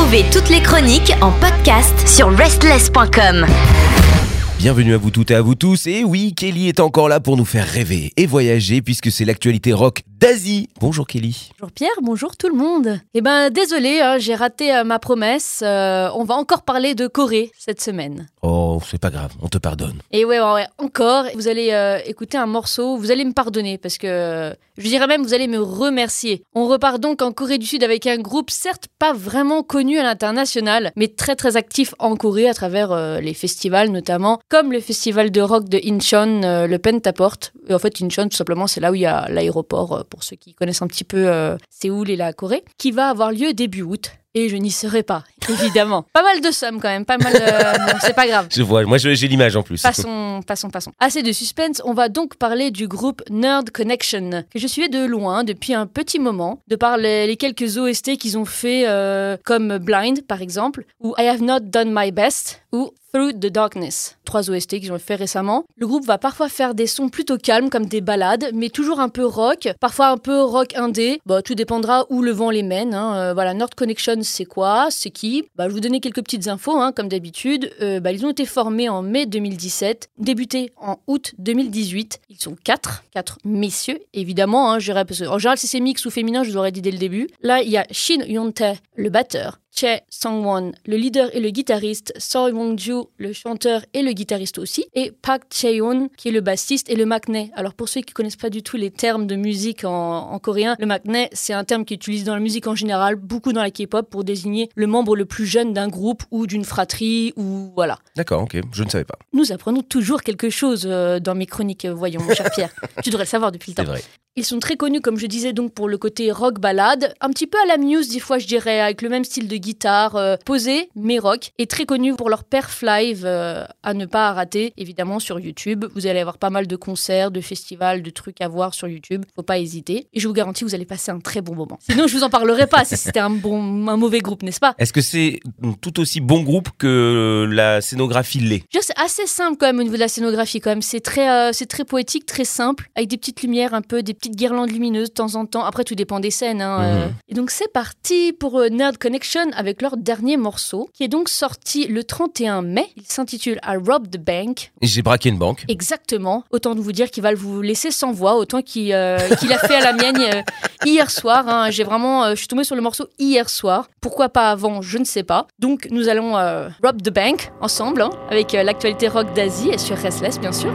Retrouvez toutes les chroniques en podcast sur restless.com. Bienvenue à vous toutes et à vous tous. Et oui, Kelly est encore là pour nous faire rêver et voyager puisque c'est l'actualité rock d'Asie. Bonjour Kelly. Bonjour Pierre, bonjour tout le monde. Eh ben désolé, hein, j'ai raté euh, ma promesse. Euh, on va encore parler de Corée cette semaine. Oh, c'est pas grave, on te pardonne. Et ouais, ouais, ouais, encore. Vous allez euh, écouter un morceau, vous allez me pardonner parce que je dirais même vous allez me remercier. On repart donc en Corée du Sud avec un groupe certes pas vraiment connu à l'international, mais très très actif en Corée à travers les festivals notamment, comme le festival de rock de Incheon, le Pentaport. Et en fait, Incheon tout simplement c'est là où il y a l'aéroport pour ceux qui connaissent un petit peu euh, Séoul et la Corée, qui va avoir lieu début août. Et je n'y serai pas, évidemment. pas mal de sommes quand même, pas mal. De... c'est pas grave. Je vois, moi j'ai l'image en plus. Passons, passons, passons. Assez de suspense, on va donc parler du groupe Nerd Connection, que je suivais de loin depuis un petit moment, de par les, quelques OST qu'ils ont fait, euh, comme Blind par exemple, ou I Have Not Done My Best, ou Through the Darkness, trois OST qu'ils ont fait récemment. Le groupe va parfois faire des sons plutôt calmes comme des ballades, mais toujours un peu rock, parfois un peu rock indé. Bah, tout dépendra où le vent les mène. Hein. Euh, voilà, Nord Connection, c'est quoi? C'est qui? Bah, Je vous donner quelques petites infos, hein, comme d'habitude. Euh, bah, ils ont été formés en mai 2017, débutés en août 2018. Ils sont quatre, quatre messieurs, évidemment. Hein, en général, si c'est mix ou féminin, je vous aurais dit dès le début. Là, il y a Shin Yonte, le batteur. Che Songwon, le leader et le guitariste, Seo Wong-ju, le chanteur et le guitariste aussi, et Park Chae-yoon, qui est le bassiste et le maknae. Alors pour ceux qui connaissent pas du tout les termes de musique en, coréen, le maknae, c'est un terme qui est utilisé dans la musique en général, beaucoup dans la K-pop, pour désigner le membre le plus jeune d'un groupe ou d'une fratrie, ou voilà. D'accord, ok, je ne savais pas. Nous apprenons toujours quelque chose euh, dans mes chroniques, voyons, mon cher Pierre. tu devrais le savoir depuis le temps. Vrai. Ils sont très connus, comme je disais, donc pour le côté rock ballade, un petit peu à la Muse, des fois, je dirais, avec le même style de guitare, euh, posé, mais rock, et très connus pour leur perf live euh, à ne pas rater, évidemment, sur YouTube. Vous allez avoir pas mal de concerts, de festivals, de trucs à voir sur YouTube. Faut pas hésiter. Et je vous garantis, vous allez passer un très bon moment. Sinon, je vous en parlerai pas si c'était un bon, un mauvais groupe, n'est-ce pas? Est-ce que c'est tout aussi bon groupe que la scénographie l'est? C'est assez simple quand même au niveau de la scénographie, quand même. C'est très, euh, c'est très poétique, très simple, avec des petites lumières un peu, des petites guirlandes lumineuses de temps en temps. Après, tout dépend des scènes. Hein, euh. Mhm. Et donc, c'est parti pour Nerd Connection avec leur dernier morceau, qui est donc sorti le 31 mai. Il s'intitule I Robbed the Bank. J'ai braqué une banque. Exactement. Autant de vous dire qu'il va vous laisser sans voix, autant qu'il euh, a fait à la mienne hier soir. Hein. J'ai vraiment, je suis tombée sur le morceau hier soir. Pourquoi pas avant, je ne sais pas. Donc, nous allons Rob the Bank ensemble, hein, avec l'actualité rock d'Asie et sur Restless, bien sûr.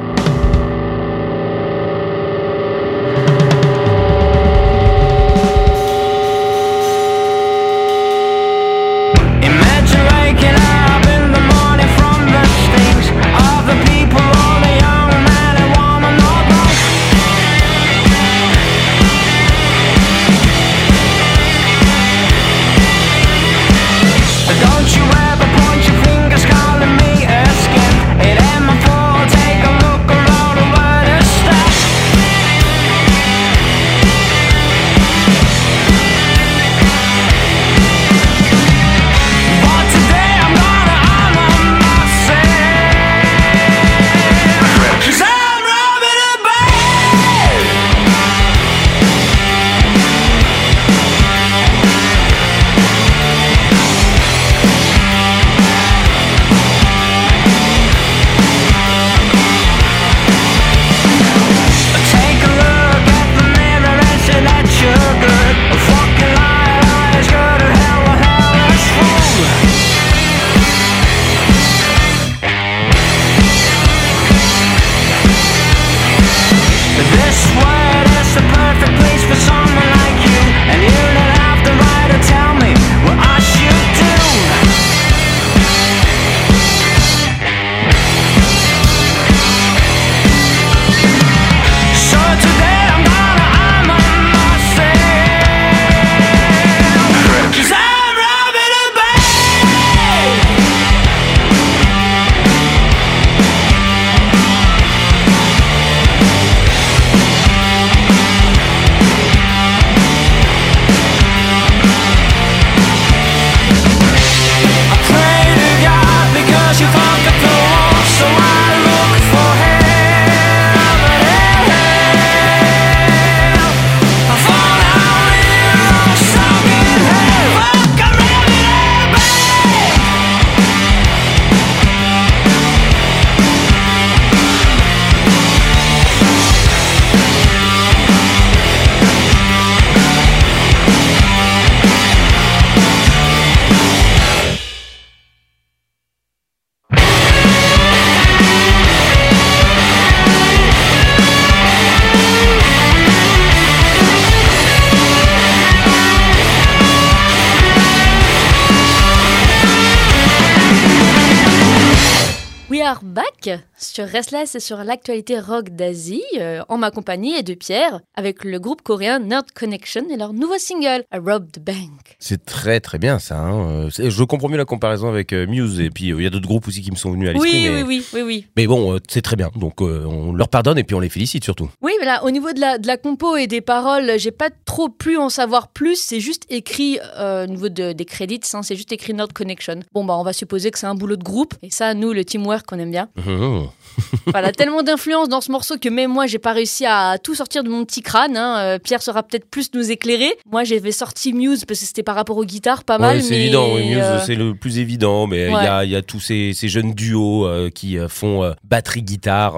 Are back sur Restless et sur l'actualité rock d'Asie, euh, en ma compagnie et de Pierre, avec le groupe coréen Nerd Connection et leur nouveau single, I Robbed the Bank. C'est très très bien ça. hein. Euh, Je comprends mieux la comparaison avec euh, Muse et puis il y a d'autres groupes aussi qui me sont venus à l'esprit. Oui, mais... oui, oui, oui, oui. mais bon, c'est très bien. Donc on leur pardonne et puis on les félicite surtout. Oui, mais là, au niveau de la, de la compo et des paroles, j'ai pas trop pu en savoir plus. C'est juste écrit, euh, au niveau de- des crédits, hein, c'est juste écrit Nerd Connection. Bon, bah, on va supposer que c'est un boulot de groupe. Et ça, nous, le teamwork, on aime bien. Mhm. Voilà, tellement d'influence dans ce morceau que même moi, j'ai pas réussi à tout sortir de mon petit crâne. hein. Euh, Pierre saura peut-être plus nous éclairer. Moi, j'avais sorti Muse parce que c'était par rapport aux guitares, pas mal. Ouais, c'est mais, évident. Oui, Muse, euh, c'est le plus évident. Mais il y, a, y a tous ces, ces jeunes duos euh, qui font euh, batterie guitare.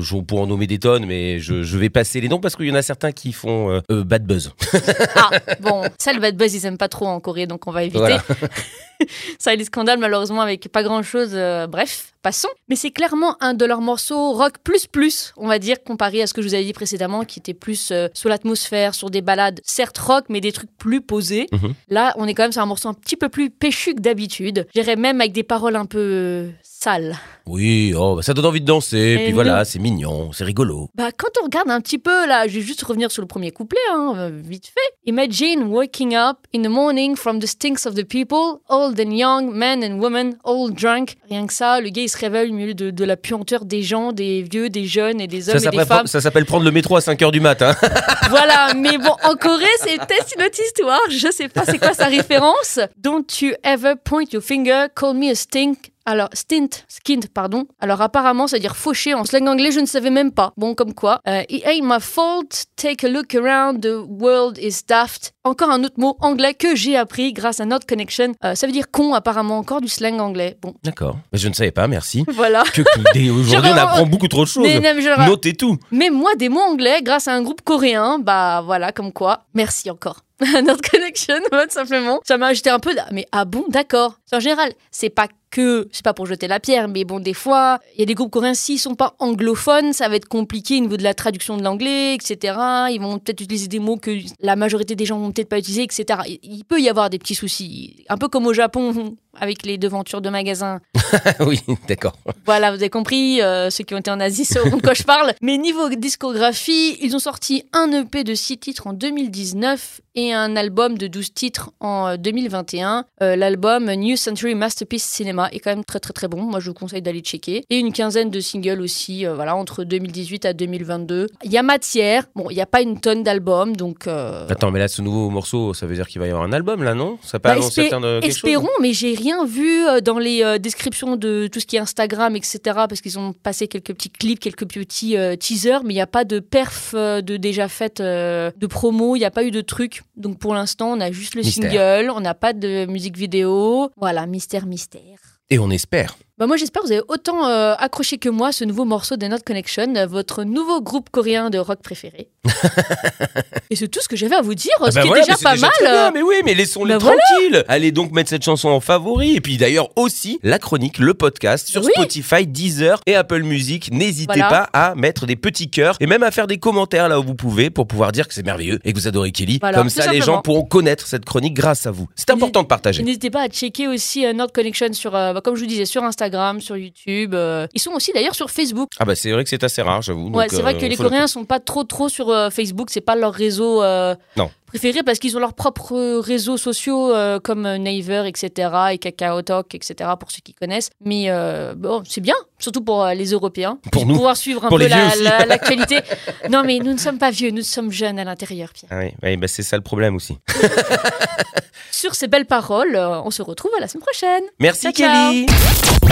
Je pourrais en nommer des tonnes, mais je, je vais passer les noms parce qu'il y en a certains qui font bad buzz. Ah, bon, ça, le bad buzz, ils aiment pas trop en Corée, donc on va éviter. Voilà. ça, les scandales, malheureusement, avec pas grand chose. bref, passons. Mais c'est clairement un de leurs morceaux rock plus plus, on va dire, comparé à ce que je vous avais dit précédemment, qui était plus euh, sur l'atmosphère, sur des balades, certes rock, mais des trucs plus posés. Mhm. Là, on est quand même sur un morceau un petit peu plus péchu que d'habitude. J'irais même avec des paroles un peu euh, sales. Oui, oh, bah, ça donne envie de danser. Et puis mignon. voilà, c'est mignon, c'est rigolo. Bah, quand on regarde un petit peu, là, je vais juste revenir sur le premier couplet, hein, euh, vite fait. Imagine waking up in the morning from the stinks of the people, old and young, men and women, all drunk. Rien que ça, le gars, il se réveille au milieu de, de la puanteur des gens, des vieux, des jeunes et des hommes Ça et des s'appelle, femmes. ça s'appelle prendre le métro à 5h du matin. voilà, mais bon, en Corée, c'est peut-être une autre histoire. Je sais pas c'est quoi sa référence? Don't you ever point your finger, call me a stink. Alors, stint, skint, pardon. Alors, apparemment, ça veut dire fauché en slang anglais, je ne savais même pas. Bon, comme quoi. Euh, It ain't my fault, take a look around, the world is daft. Encore un autre mot anglais que j'ai appris grâce à notre connection. Euh, ça veut dire con, apparemment, encore du slang anglais. Bon, D'accord. Mais Je ne savais pas, merci. voilà. Que, que- aujourd'hui, on Genre, apprend beaucoup trop de choses. Mais, non, mais Notez tout. Mais moi, des mots anglais, grâce à un groupe coréen, bah voilà, comme quoi. Merci encore. Notre connection, tout simplement. Ça m'a j'étais un peu, mais ah bon, d'accord. En général, c'est pas que, c'est pas pour jeter la pierre, mais bon, des fois, il y a des groupes coréens, s'ils sont pas anglophones, ça va être compliqué au niveau de la traduction de l'anglais, etc. Ils vont peut-être utiliser des mots que la majorité des gens vont peut-être pas utiliser, etc. Il- Il peut y avoir des petits soucis. Un peu comme au Japon, avec les devantures de magasins. oui, d'accord. Voilà, vous avez compris, euh, ceux qui ont été en Asie sauront de quoi je parle. Mais niveau discographie, ils ont sorti un EP de 6 titres en 2019 et un album de 12 titres en euh, 2021. Euh, L'album New Century Masterpiece Cinema est quand même très très très bon. Moi, je vous conseille d'aller checker. Et une quinzaine de singles aussi, euh, voilà, entre 2018 à 2022. Il y a matière. Bon, il n'y a pas une tonne d'albums, donc... euh, Attends, mais là, ce nouveau morceau, ça veut dire qu'il va y avoir un album, là, non? Ça peut bah, annoncer espé- certains de quelque espérons, chose mais j'ai rien vu euh, dans les euh, descriptions de tout ce qui est Instagram, etc. Parce qu'ils ont passé quelques petits clips, quelques petits euh, teasers, mais il n'y a pas de perf de déjà fait euh, de promo, il n'y a pas eu de truc. Donc pour l'instant, on a juste le Mystère. single, on n'a pas de musique vidéo. Voilà, mystère, mystère. Et on espère. Bah moi j'espère que vous avez autant euh, accroché que moi ce nouveau morceau de Not Connection, euh, votre nouveau groupe coréen de rock préféré. Et c'est tout ce que j'avais à vous dire, Ah ce bah qui voilà, est déjà mais pas déjà mal. bien, euh. mais oui, mais laissons-les Bah voilà. tranquilles. Allez donc mettre cette chanson en favori. Et puis d'ailleurs aussi la chronique, le podcast sur Oui. Spotify, Deezer et Apple Music. N'hésitez Voilà. pas à mettre des petits cœurs et même à faire des commentaires là où vous pouvez pour pouvoir dire que c'est merveilleux et que vous adorez Kelly. Comme ça, les gens pourront connaître cette chronique grâce à vous. C'est important de partager. N'hésitez pas à checker aussi euh, Connection sur, euh, bah, comme je vous disais, sur Instagram, sur YouTube. euh, ils sont aussi d'ailleurs sur Facebook. Ah bah c'est vrai que c'est assez rare, j'avoue. ouais, c'est vrai euh, que les faut noter. Coréens sont pas trop trop sur euh, Facebook. C'est pas leur réseau euh, Non. préféré parce qu'ils ont leurs propres réseaux sociaux euh, comme euh, Naver, etc. et KakaoTalk, etc. Pour ceux qui connaissent. Mais euh, bon, c'est bien, surtout pour euh, les Européens, Pour nous. pouvoir suivre un Pour peu les vieux la- l'actualité. non, mais nous ne sommes pas vieux, nous sommes jeunes à l'intérieur, Pierre. Ah oui, oui, bah c'est ça le problème aussi. Sur ces belles paroles, euh, on se retrouve à la semaine prochaine. Merci Ciao, ciao.